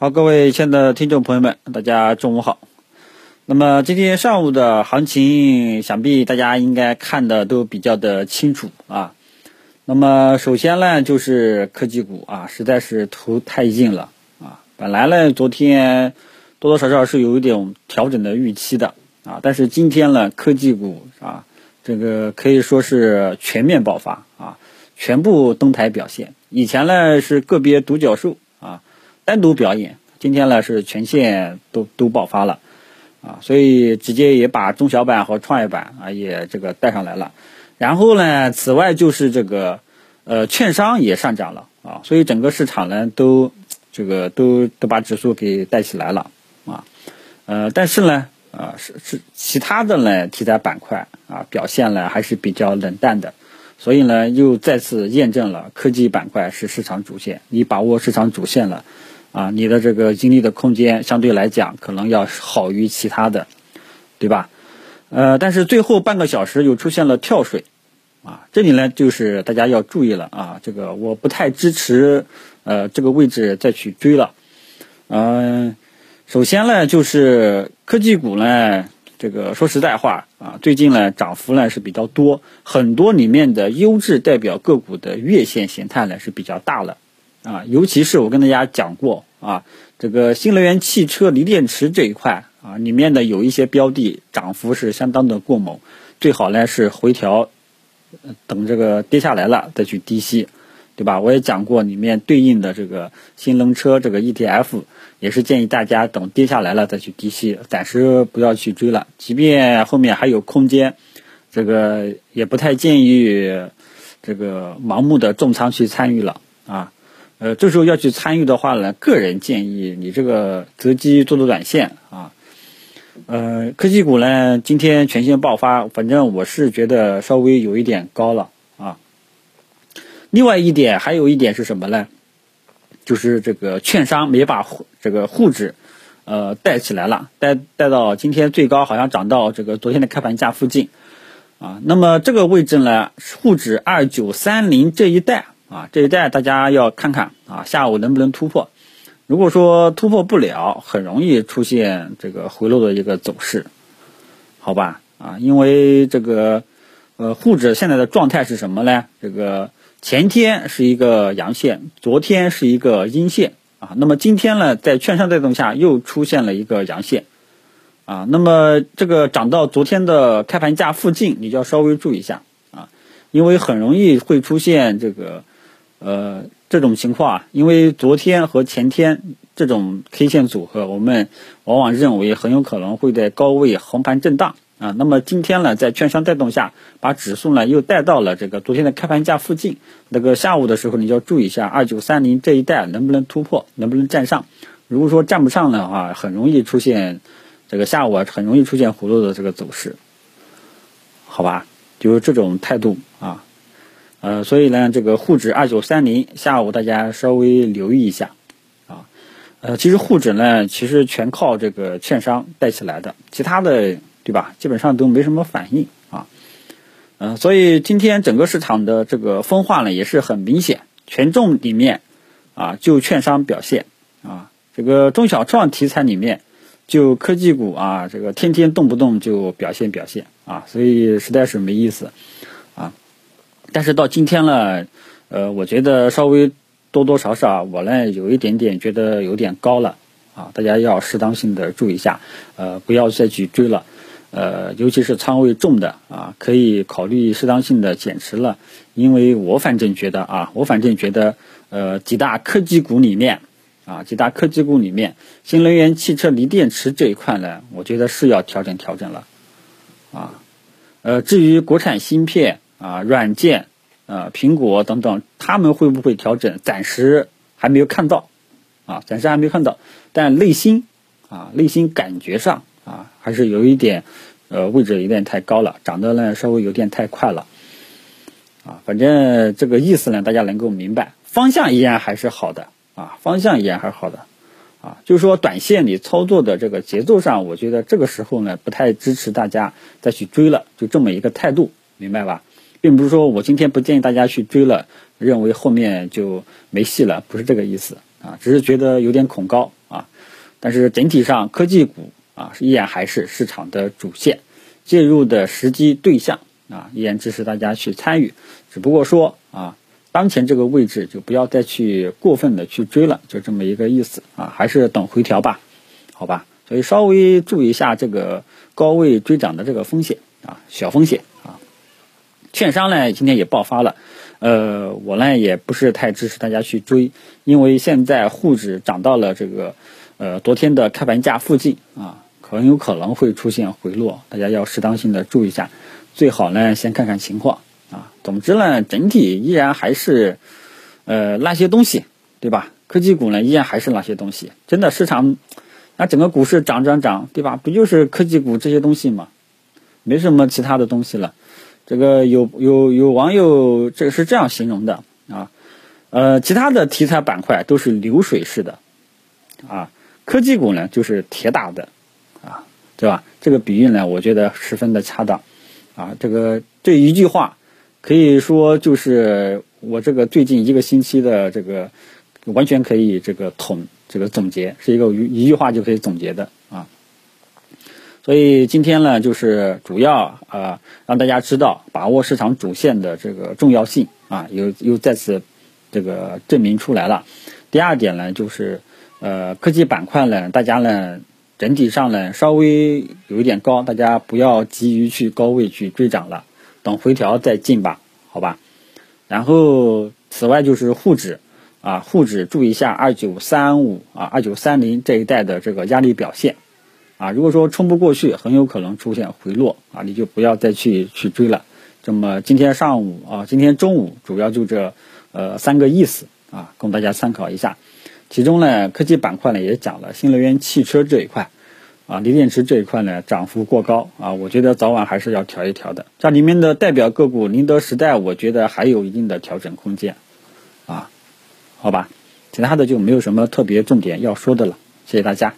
好，各位亲爱的听众朋友们，大家中午好。那么今天上午的行情，想必大家应该看的都比较的清楚啊。那么首先呢，就是科技股啊，实在是图太硬了啊。本来呢，昨天多多少少是有一点调整的预期的啊，但是今天呢，科技股啊，这个可以说是全面爆发啊，全部登台表现。以前呢是个别独角兽。单独表演，今天呢是全线都都爆发了，啊，所以直接也把中小板和创业板啊也这个带上来了，然后呢，此外就是这个呃券商也上涨了啊，所以整个市场呢都这个都都把指数给带起来了啊，呃，但是呢啊是是其他的呢题材板块啊表现呢还是比较冷淡的，所以呢又再次验证了科技板块是市场主线，你把握市场主线了。啊，你的这个盈利的空间相对来讲可能要好于其他的，对吧？呃，但是最后半个小时又出现了跳水，啊，这里呢就是大家要注意了啊，这个我不太支持呃这个位置再去追了。嗯，首先呢就是科技股呢，这个说实在话啊，最近呢涨幅呢是比较多，很多里面的优质代表个股的月线形态呢是比较大了。啊，尤其是我跟大家讲过啊，这个新能源汽车锂电池这一块啊，里面的有一些标的涨幅是相当的过猛，最好呢是回调，等这个跌下来了再去低吸，对吧？我也讲过里面对应的这个新能车这个 ETF，也是建议大家等跌下来了再去低吸，暂时不要去追了。即便后面还有空间，这个也不太建议这个盲目的重仓去参与了啊。呃，这时候要去参与的话呢，个人建议你这个择机做做短线啊。呃，科技股呢今天全线爆发，反正我是觉得稍微有一点高了啊。另外一点，还有一点是什么呢？就是这个券商没把这个沪指呃带起来了，带带到今天最高好像涨到这个昨天的开盘价附近啊。那么这个位置呢，沪指二九三零这一带。啊，这一带大家要看看啊，下午能不能突破？如果说突破不了，很容易出现这个回落的一个走势，好吧？啊，因为这个呃，沪指现在的状态是什么呢？这个前天是一个阳线，昨天是一个阴线啊，那么今天呢，在券商带动下又出现了一个阳线啊，那么这个涨到昨天的开盘价附近，你就要稍微注意一下啊，因为很容易会出现这个。呃，这种情况啊，因为昨天和前天这种 K 线组合，我们往往认为很有可能会在高位横盘震荡啊。那么今天呢，在券商带动下，把指数呢又带到了这个昨天的开盘价附近。那个下午的时候，你就要注意一下二九三零这一带能不能突破，能不能站上。如果说站不上的话，很容易出现这个下午啊，很容易出现回落的这个走势，好吧？就是这种态度啊。呃，所以呢，这个沪指二九三零，下午大家稍微留意一下，啊，呃，其实沪指呢，其实全靠这个券商带起来的，其他的对吧，基本上都没什么反应。啊，嗯，所以今天整个市场的这个分化呢，也是很明显，权重里面啊，就券商表现。啊，这个中小创题材里面，就科技股啊，这个天天动不动就表现表现。啊，所以实在是没意思。但是到今天了，呃，我觉得稍微多多少少，我呢有一点点觉得有点高了啊，大家要适当性的注意一下，呃，不要再去追了，呃，尤其是仓位重的啊，可以考虑适当性的减持了，因为我反正觉得啊，我反正觉得，呃，几大科技股里面啊，几大科技股里面，新能源汽车锂电池这一块呢，我觉得是要调整调整了，啊，呃，至于国产芯片。啊，软件，啊，苹果等等，他们会不会调整？暂时还没有看到，啊，暂时还没有看到。但内心，啊，内心感觉上，啊，还是有一点，呃，位置有点太高了，涨得呢稍微有点太快了，啊，反正这个意思呢，大家能够明白，方向依然还是好的，啊，方向依然还是好的，啊，就是说短线你操作的这个节奏上，我觉得这个时候呢，不太支持大家再去追了，就这么一个态度，明白吧？并不是说我今天不建议大家去追了，认为后面就没戏了，不是这个意思啊，只是觉得有点恐高啊，但是整体上科技股啊依然还是市场的主线，介入的时机对象啊依然支持大家去参与，只不过说啊当前这个位置就不要再去过分的去追了，就这么一个意思啊，还是等回调吧，好吧，所以稍微注意一下这个高位追涨的这个风险啊，小风险啊，券商呢今天也爆发了。呃，我呢也不是太支持大家去追，因为现在沪指涨到了这个呃昨天的开盘价附近啊，很有可能会出现回落，大家要适当性的注意一下，最好呢先看看情况啊。总之呢，整体依然还是呃那些东西，对吧？科技股呢依然还是那些东西，真的市场那整个股市涨涨涨，对吧？不就是科技股这些东西吗？没什么其他的东西了。这个有有有网友这个是这样形容的啊，呃，其他的题材板块都是流水式的，啊，科技股呢就是铁打的，啊，对吧？这个比喻呢，我觉得十分的恰当，啊，这个这一句话可以说就是我这个最近一个星期的这个完全可以这个统这个总结，是一个一一句话就可以总结的。所以今天呢，就是主要啊，让大家知道把握市场主线的这个重要性啊，又又再次这个证明出来了。第二点呢，就是呃，科技板块呢，大家呢整体上呢稍微有一点高，大家不要急于去高位去追涨了，等回调再进吧，好吧？然后此外就是沪指啊，沪指注意一下二九三五啊，二九三零这一带的这个压力表现。啊，如果说冲不过去，很有可能出现回落啊，你就不要再去去追了。那么今天上午啊，今天中午主要就这呃三个意思啊，供大家参考一下。其中呢，科技板块呢也讲了，新能源汽车这一块啊，锂电池这一块呢涨幅过高啊，我觉得早晚还是要调一调的。这里面的代表个股宁德时代，我觉得还有一定的调整空间啊，好吧，其他的就没有什么特别重点要说的了，谢谢大家。